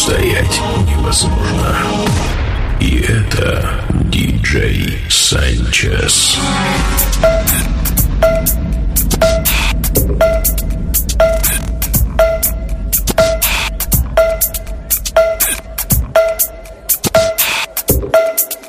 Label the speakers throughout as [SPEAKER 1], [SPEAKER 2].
[SPEAKER 1] устоять невозможно. И это диджей Санчес.
[SPEAKER 2] Инстанция.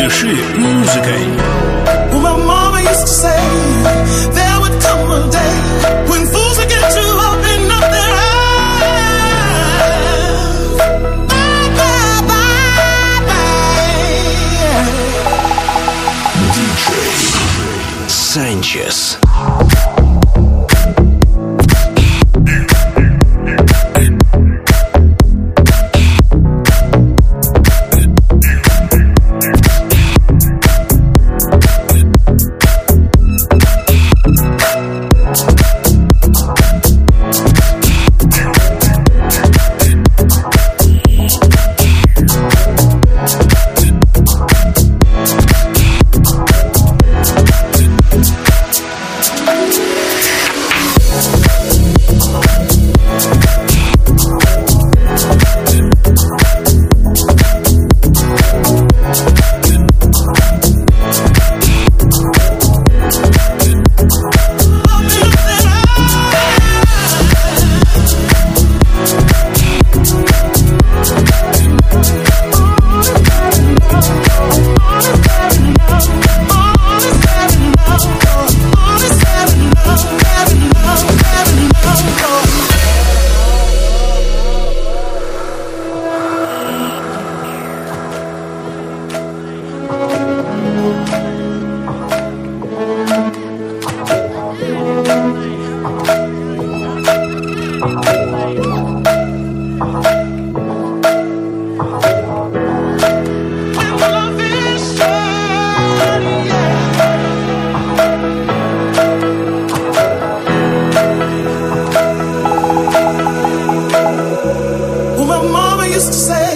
[SPEAKER 2] Дыши музыкой.
[SPEAKER 3] Well, my mama used to say there would come a day when fools would get to open up their eyes. Bye, bye, bye, bye.
[SPEAKER 2] Диджей Санчес.
[SPEAKER 3] Used to say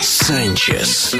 [SPEAKER 2] Санчес.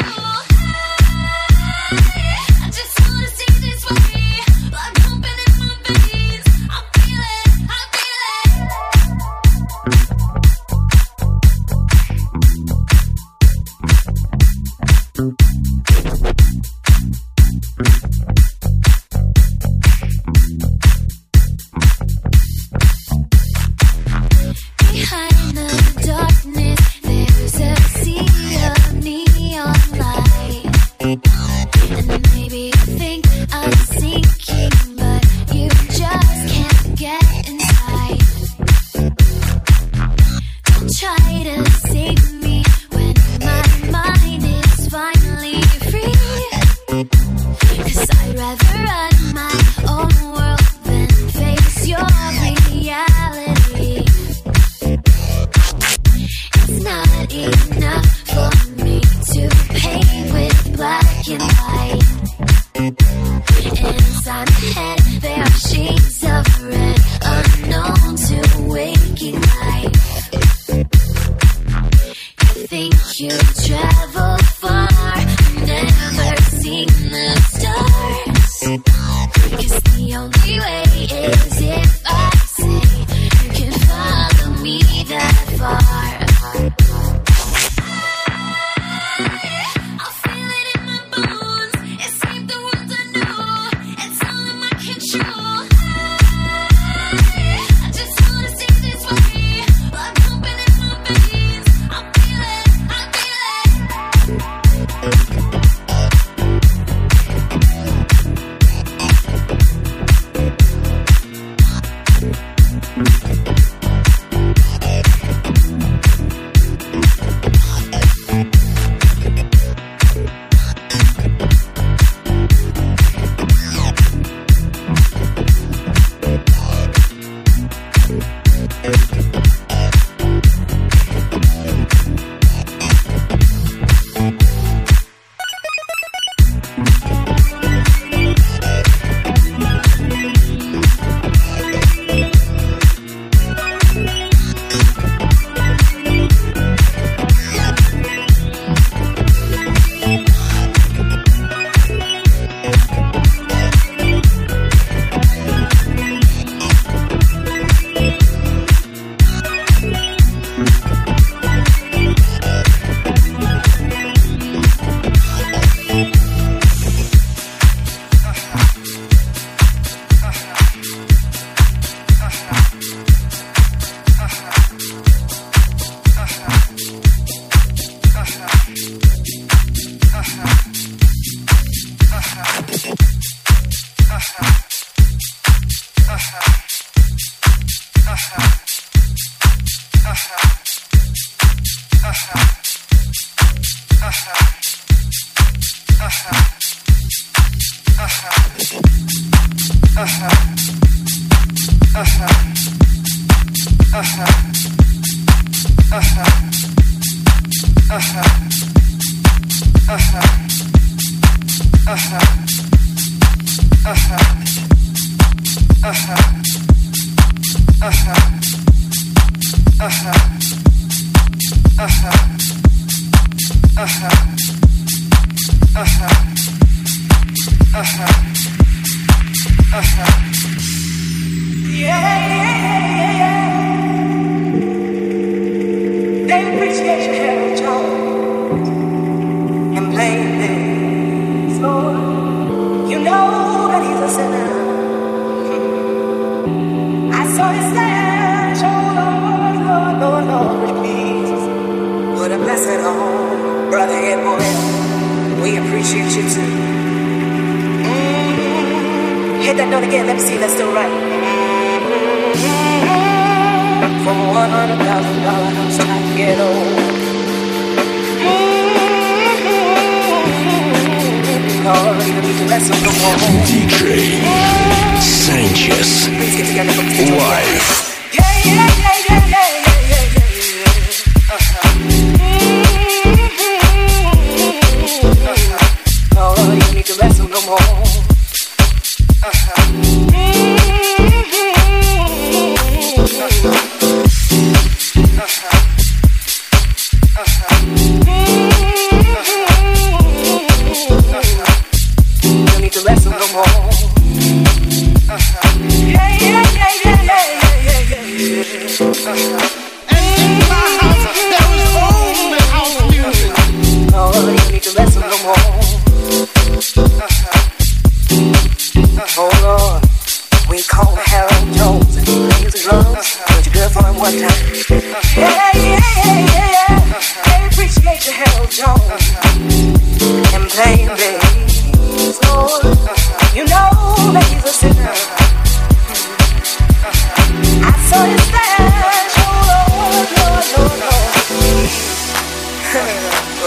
[SPEAKER 4] More.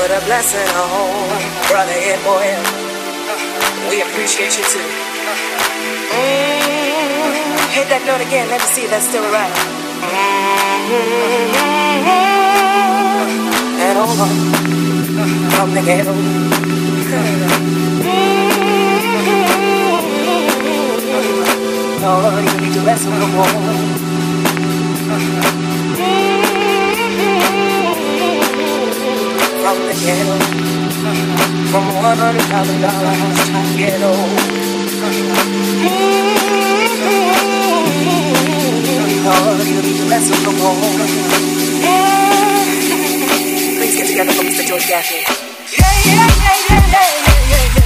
[SPEAKER 4] put a blessing on. Brother and boy, we appreciate you too. Mm-hmm. Hit that note again, let me see if that's still right. Mm-hmm. And hold on, from the ghetto. Mm-hmm. Lord, you need to rest on the wall. From one hundred thousand dollars be of. Please get together for Mr. George Gaffney. Yeah, yeah, yeah, yeah, yeah, yeah, yeah.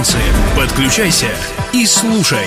[SPEAKER 5] Радиостанции. Подключайся и слушай.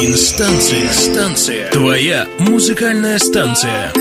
[SPEAKER 5] Инстанция. Станция. Твоя музыкальная станция.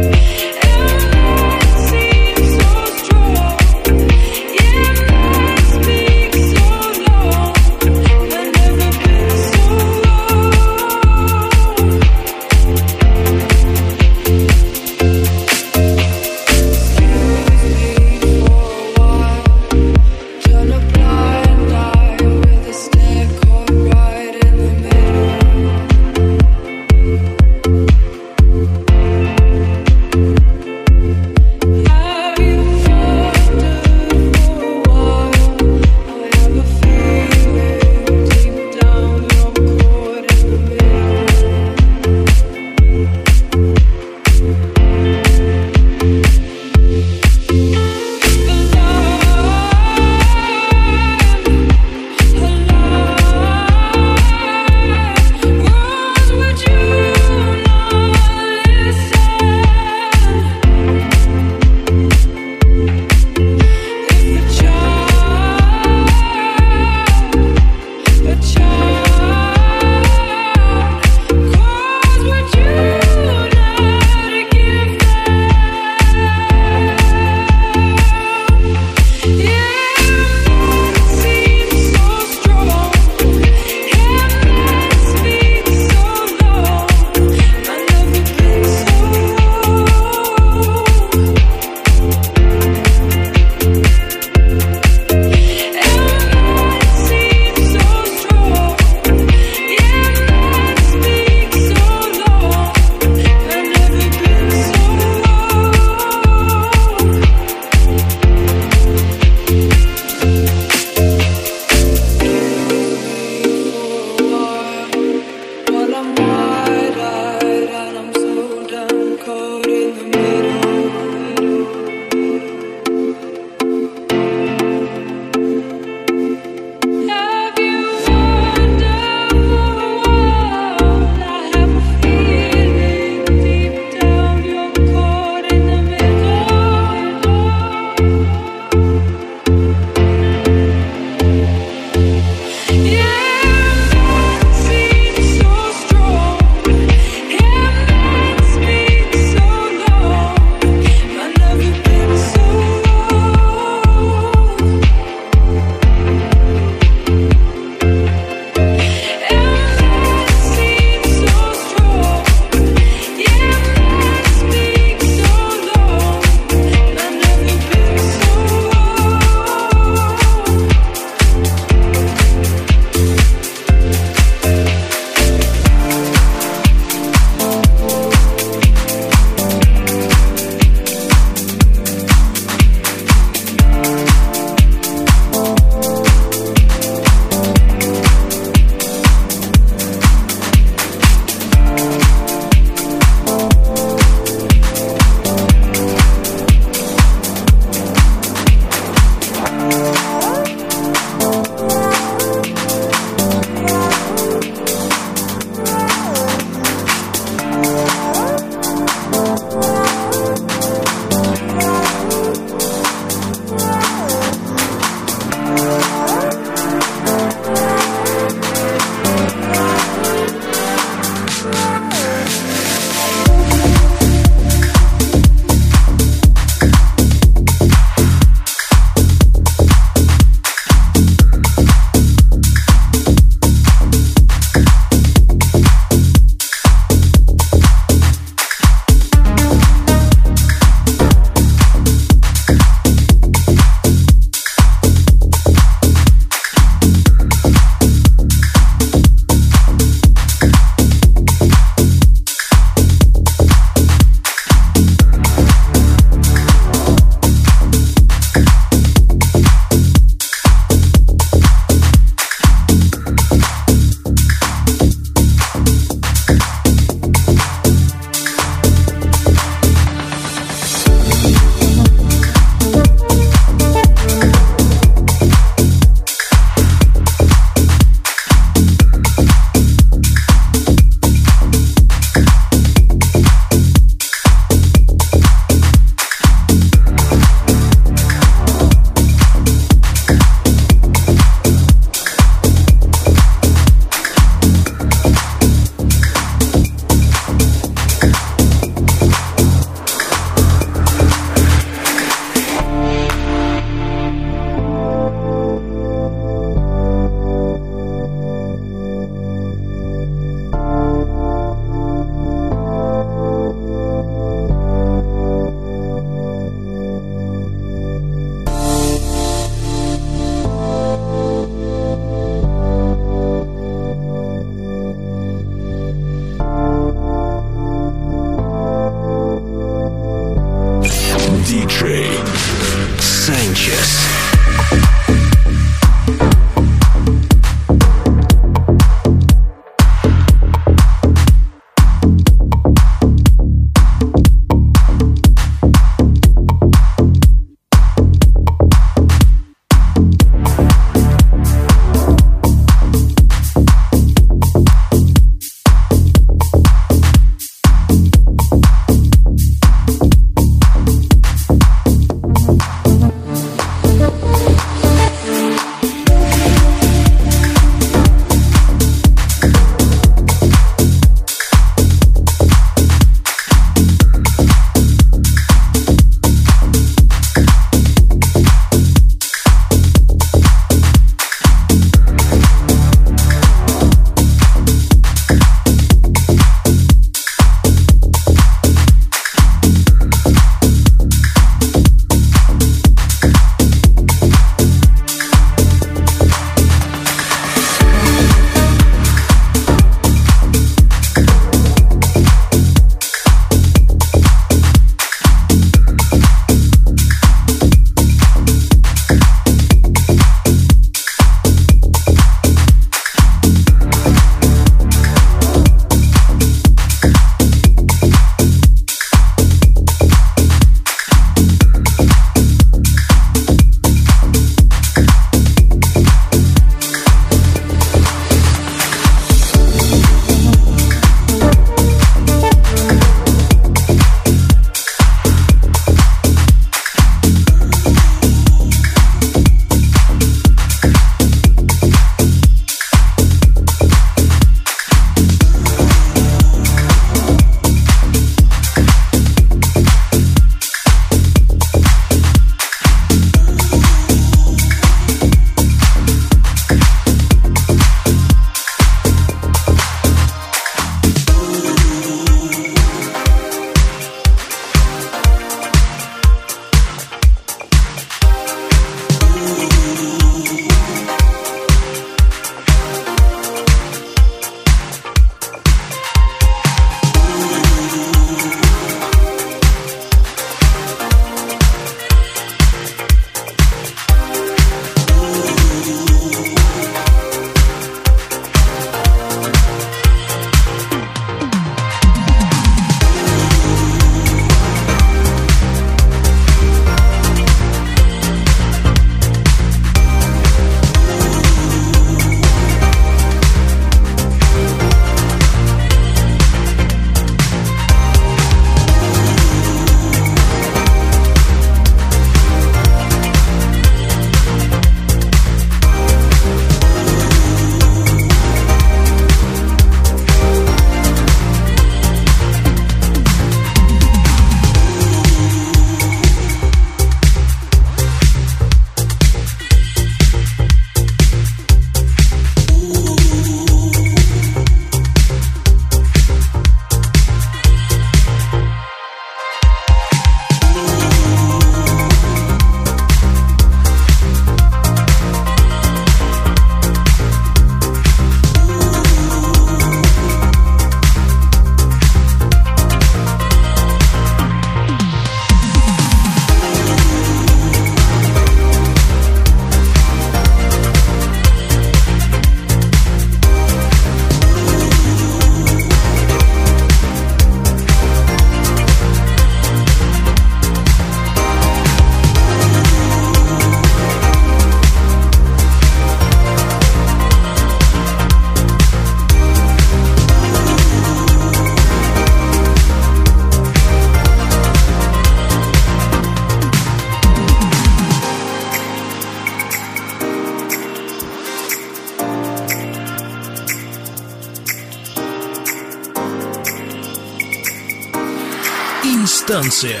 [SPEAKER 6] Станция.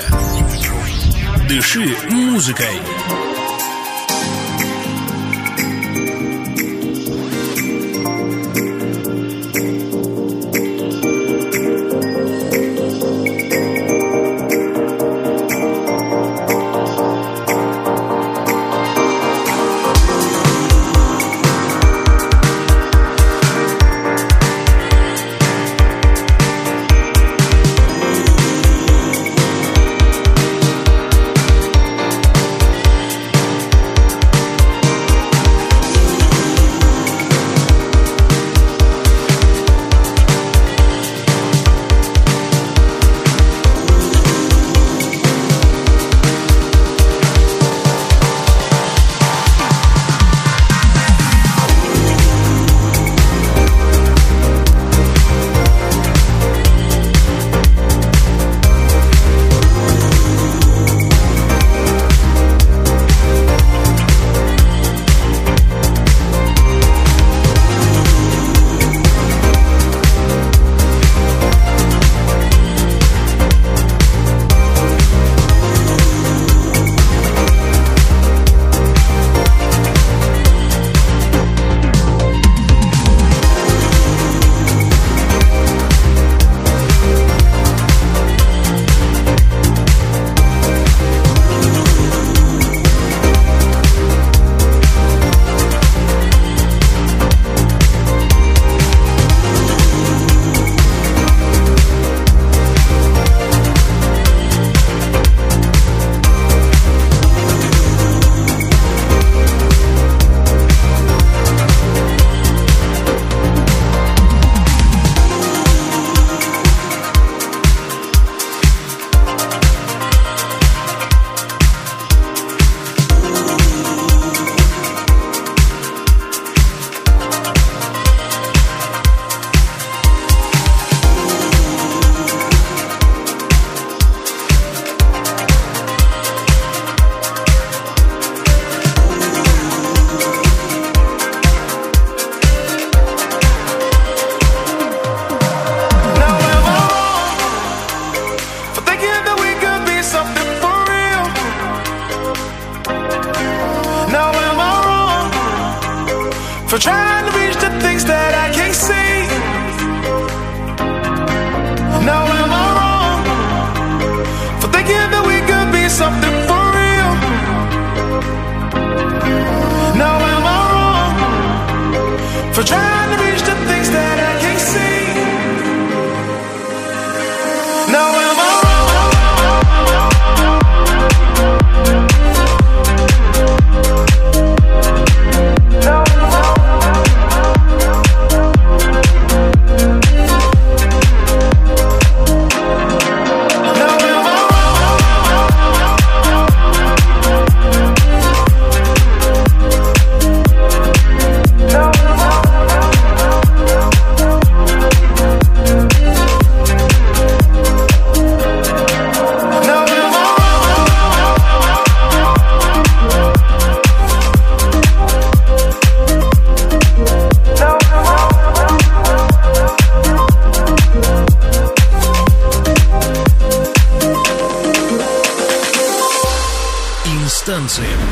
[SPEAKER 6] Дыши музыкой.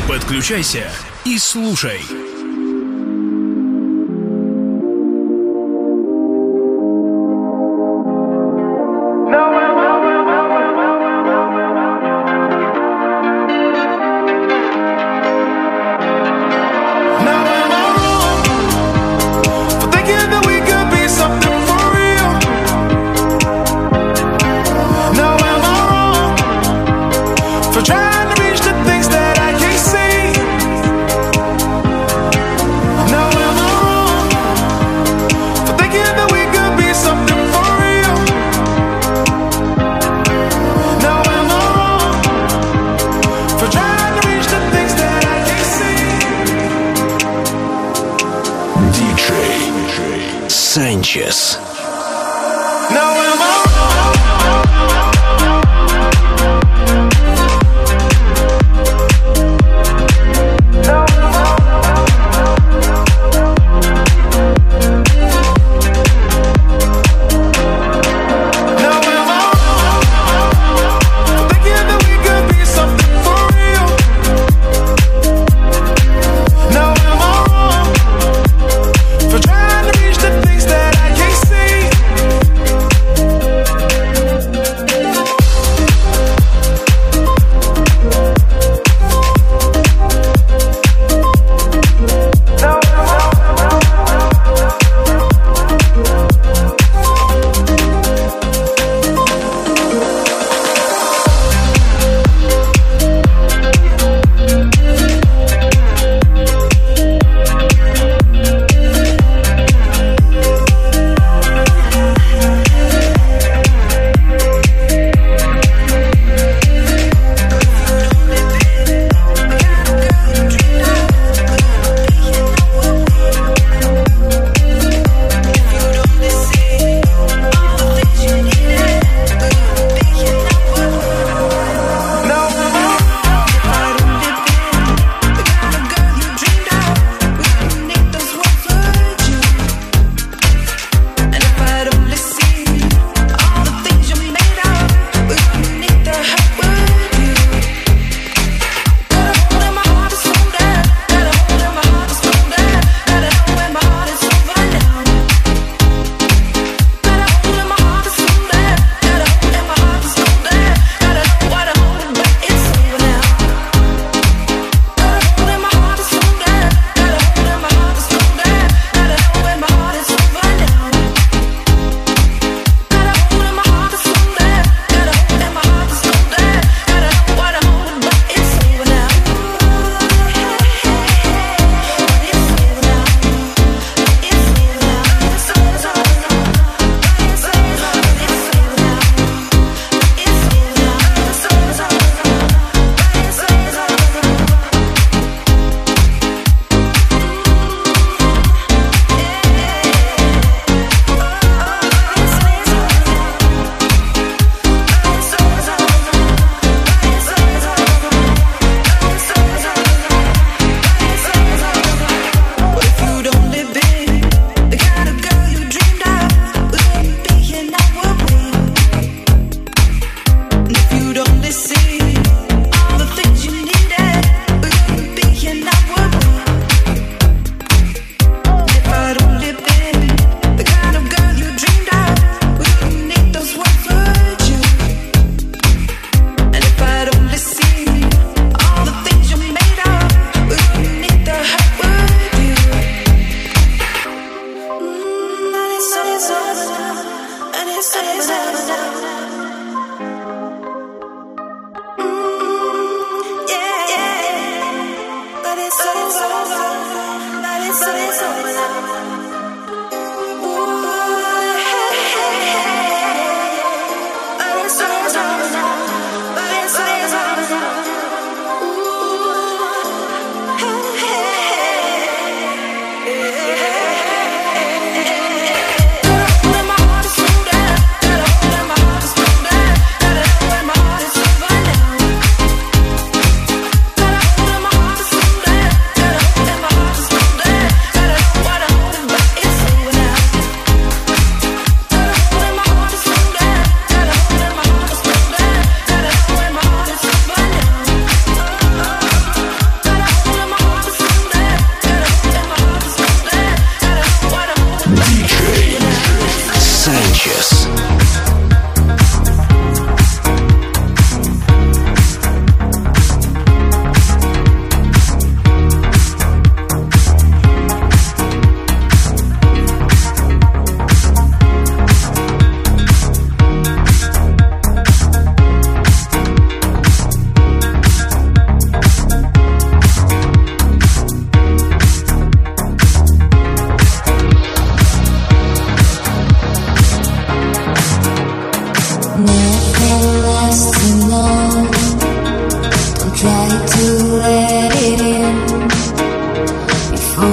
[SPEAKER 6] Подключайся и слушай.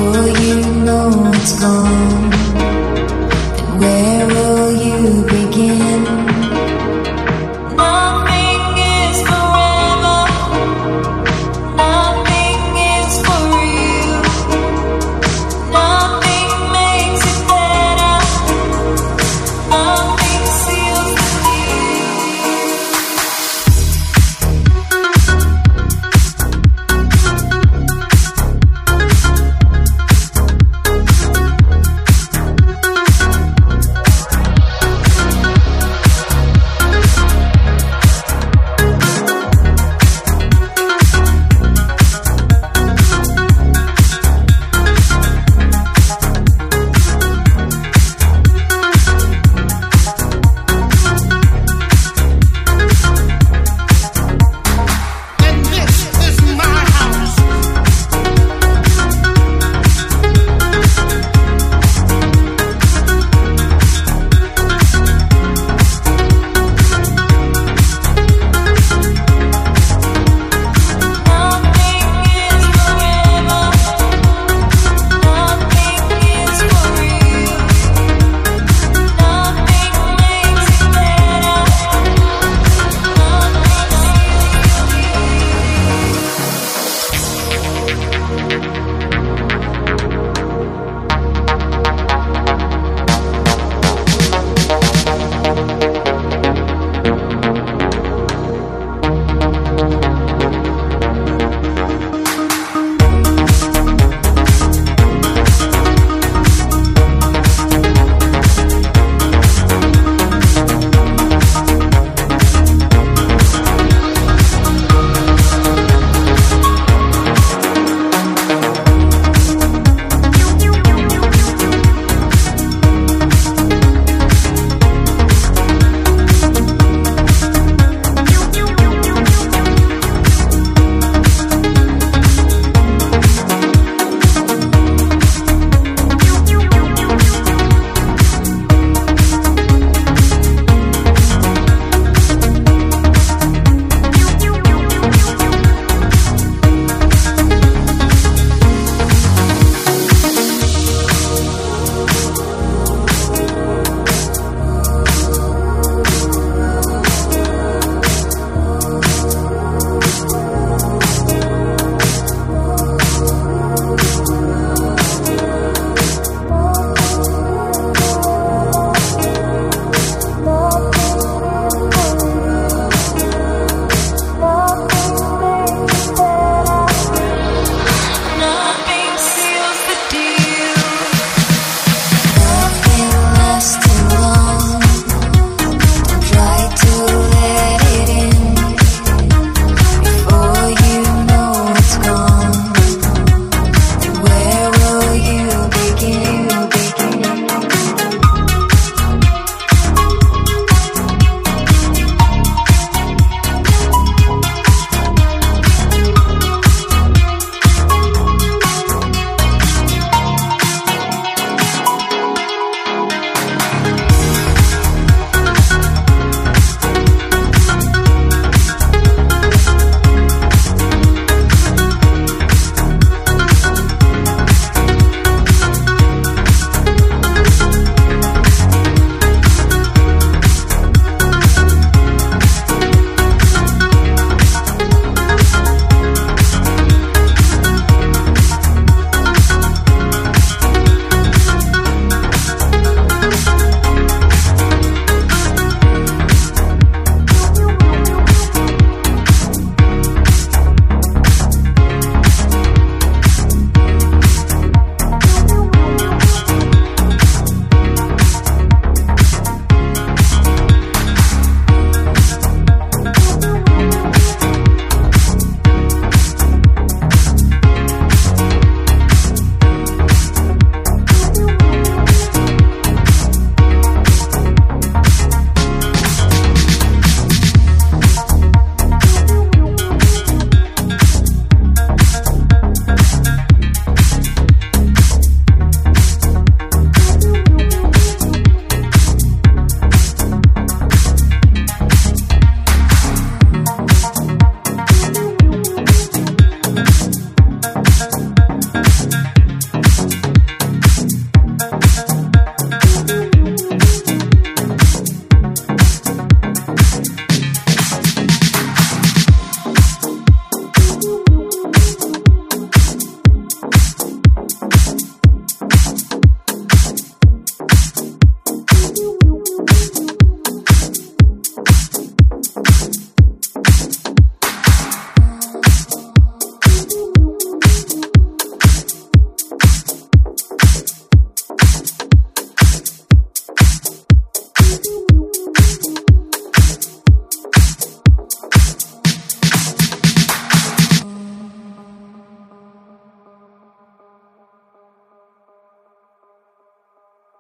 [SPEAKER 5] Before you know it's gone